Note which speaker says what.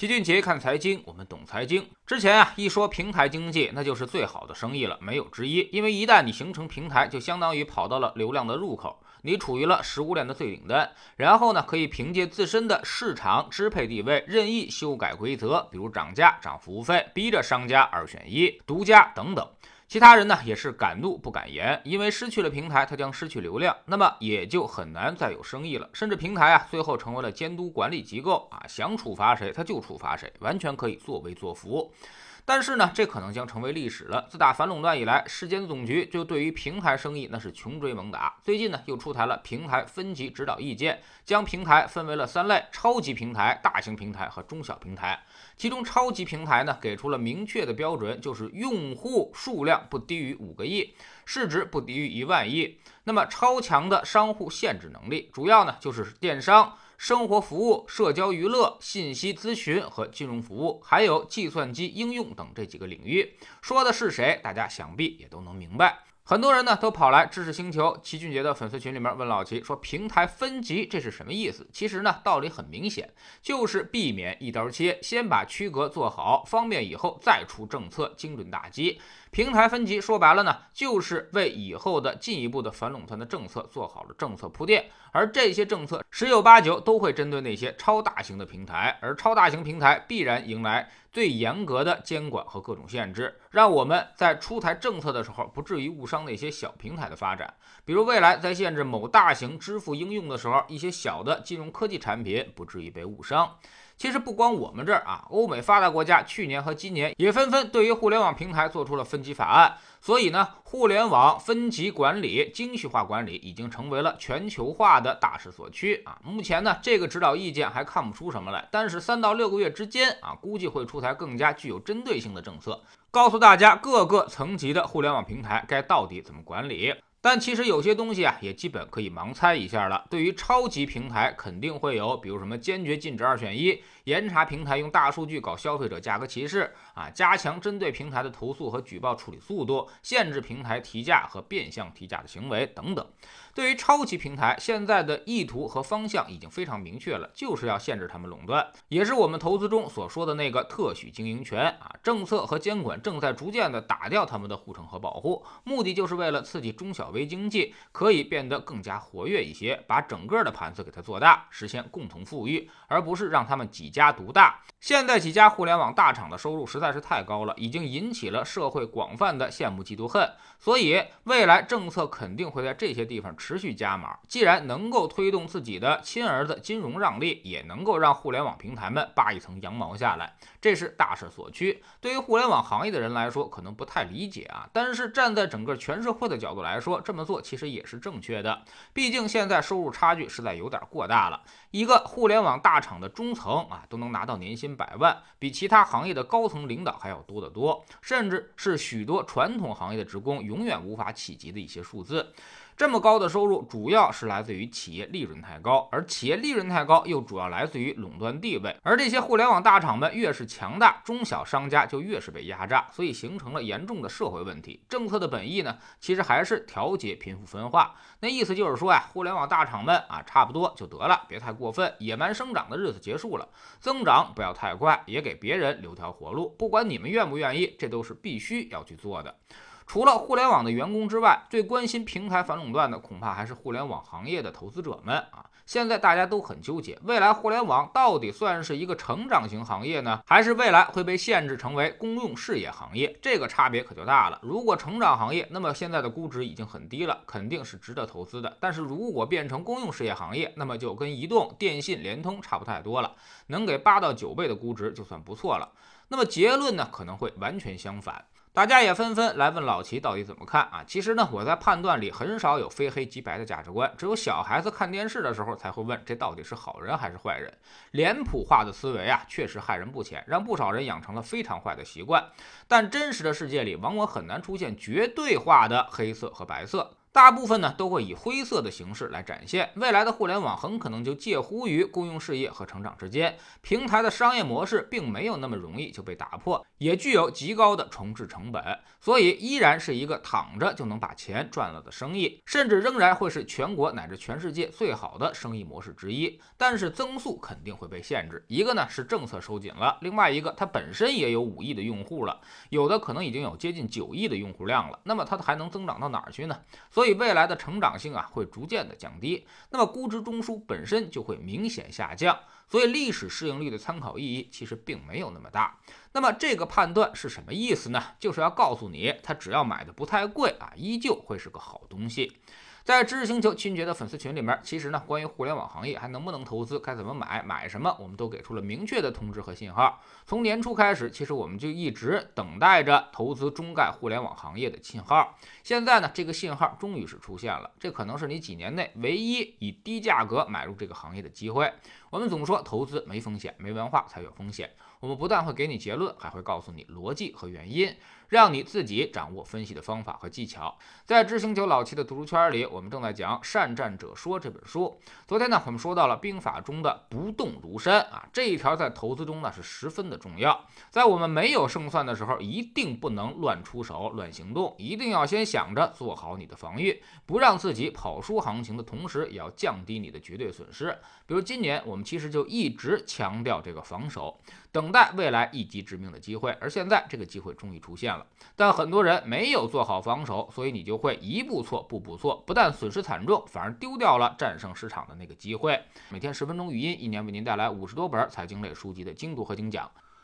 Speaker 1: 齐俊杰看财经，我们懂财经。之前啊，一说平台经济，那就是最好的生意了，没有之一。因为一旦你形成平台，就相当于跑到了流量的入口，你处于了食物链的最顶端。然后呢，可以凭借自身的市场支配地位，任意修改规则，比如涨价、涨服务费，逼着商家二选一、独家等等。其他人呢也是敢怒不敢言，因为失去了平台，他将失去流量，那么也就很难再有生意了。甚至平台啊，最后成为了监督管理机构啊，想处罚谁他就处罚谁，完全可以作威作福。但是呢，这可能将成为历史了。自打反垄断以来，市监总局就对于平台生意那是穷追猛打。最近呢，又出台了平台分级指导意见，将平台分为了三类：超级平台、大型平台和中小平台。其中，超级平台呢，给出了明确的标准，就是用户数量不低于五个亿，市值不低于一万亿。那么，超强的商户限制能力，主要呢就是电商。生活服务、社交娱乐、信息咨询和金融服务，还有计算机应用等这几个领域，说的是谁？大家想必也都能明白。很多人呢都跑来知识星球齐俊杰的粉丝群里面问老齐说：“平台分级这是什么意思？”其实呢道理很明显，就是避免一刀切，先把区隔做好，方便以后再出政策精准打击。平台分级说白了呢，就是为以后的进一步的反垄断的政策做好了政策铺垫，而这些政策十有八九都会针对那些超大型的平台，而超大型平台必然迎来。最严格的监管和各种限制，让我们在出台政策的时候不至于误伤那些小平台的发展。比如未来在限制某大型支付应用的时候，一些小的金融科技产品不至于被误伤。其实不光我们这儿啊，欧美发达国家去年和今年也纷纷对于互联网平台做出了分级法案。所以呢，互联网分级管理、精细化管理已经成为了全球化的大势所趋啊。目前呢，这个指导意见还看不出什么来，但是三到六个月之间啊，估计会出台更加具有针对性的政策，告诉大家各个层级的互联网平台该到底怎么管理。但其实有些东西啊，也基本可以盲猜一下了。对于超级平台，肯定会有，比如什么坚决禁止二选一，严查平台用大数据搞消费者价格歧视啊，加强针对平台的投诉和举报处理速度，限制平台提价和变相提价的行为等等。对于超级平台，现在的意图和方向已经非常明确了，就是要限制他们垄断，也是我们投资中所说的那个特许经营权啊。政策和监管正在逐渐的打掉他们的护城河保护，目的就是为了刺激中小微经济可以变得更加活跃一些，把整个的盘子给它做大，实现共同富裕，而不是让他们几家独大。现在几家互联网大厂的收入实在是太高了，已经引起了社会广泛的羡慕嫉妒恨，所以未来政策肯定会在这些地方。持续加码，既然能够推动自己的亲儿子金融让利，也能够让互联网平台们扒一层羊毛下来，这是大势所趋。对于互联网行业的人来说，可能不太理解啊，但是站在整个全社会的角度来说，这么做其实也是正确的。毕竟现在收入差距实在有点过大了，一个互联网大厂的中层啊，都能拿到年薪百万，比其他行业的高层领导还要多得多，甚至是许多传统行业的职工永远无法企及的一些数字。这么高的收入，主要是来自于企业利润太高，而企业利润太高，又主要来自于垄断地位。而这些互联网大厂们越是强大，中小商家就越是被压榨，所以形成了严重的社会问题。政策的本意呢，其实还是调节贫富分化。那意思就是说呀，互联网大厂们啊，差不多就得了，别太过分，野蛮生长的日子结束了，增长不要太快，也给别人留条活路。不管你们愿不愿意，这都是必须要去做的。除了互联网的员工之外，最关心平台反垄断的恐怕还是互联网行业的投资者们啊！现在大家都很纠结，未来互联网到底算是一个成长型行业呢，还是未来会被限制成为公用事业行业？这个差别可就大了。如果成长行业，那么现在的估值已经很低了，肯定是值得投资的。但是如果变成公用事业行业，那么就跟移动、电信、联通差不太多了，能给八到九倍的估值就算不错了。那么结论呢，可能会完全相反。大家也纷纷来问老齐到底怎么看啊？其实呢，我在判断里很少有非黑即白的价值观，只有小孩子看电视的时候才会问这到底是好人还是坏人。脸谱化的思维啊，确实害人不浅，让不少人养成了非常坏的习惯。但真实的世界里，往往很难出现绝对化的黑色和白色。大部分呢都会以灰色的形式来展现。未来的互联网很可能就介乎于公用事业和成长之间，平台的商业模式并没有那么容易就被打破，也具有极高的重置成本，所以依然是一个躺着就能把钱赚了的生意，甚至仍然会是全国乃至全世界最好的生意模式之一。但是增速肯定会被限制，一个呢是政策收紧了，另外一个它本身也有五亿的用户了，有的可能已经有接近九亿的用户量了，那么它还能增长到哪儿去呢？所以未来的成长性啊会逐渐的降低，那么估值中枢本身就会明显下降，所以历史市盈率的参考意义其实并没有那么大。那么这个判断是什么意思呢？就是要告诉你，它只要买的不太贵啊，依旧会是个好东西。在知识星球亲爵的粉丝群里面，其实呢，关于互联网行业还能不能投资，该怎么买，买什么，我们都给出了明确的通知和信号。从年初开始，其实我们就一直等待着投资中概互联网行业的信号。现在呢，这个信号终于是出现了，这可能是你几年内唯一以低价格买入这个行业的机会。我们总说投资没风险，没文化才有风险。我们不但会给你结论，还会告诉你逻辑和原因，让你自己掌握分析的方法和技巧。在知星球老七的读书圈里，我们正在讲《善战者说》这本书。昨天呢，我们说到了兵法中的“不动如山”啊，这一条在投资中呢是十分的重要。在我们没有胜算的时候，一定不能乱出手、乱行动，一定要先想着做好你的防御，不让自己跑输行情的同时，也要降低你的绝对损失。比如今年我们其实就一直强调这个防守，等待未来一击致命的机会，而现在这个机会终于出现了。但很多人没有做好防守，所以你就会一步错，步步错，不但损失惨重，反而丢掉了战胜市场的那个机会。每天十分钟语音，一年为您带来五十多本财经类书籍的精读和精讲。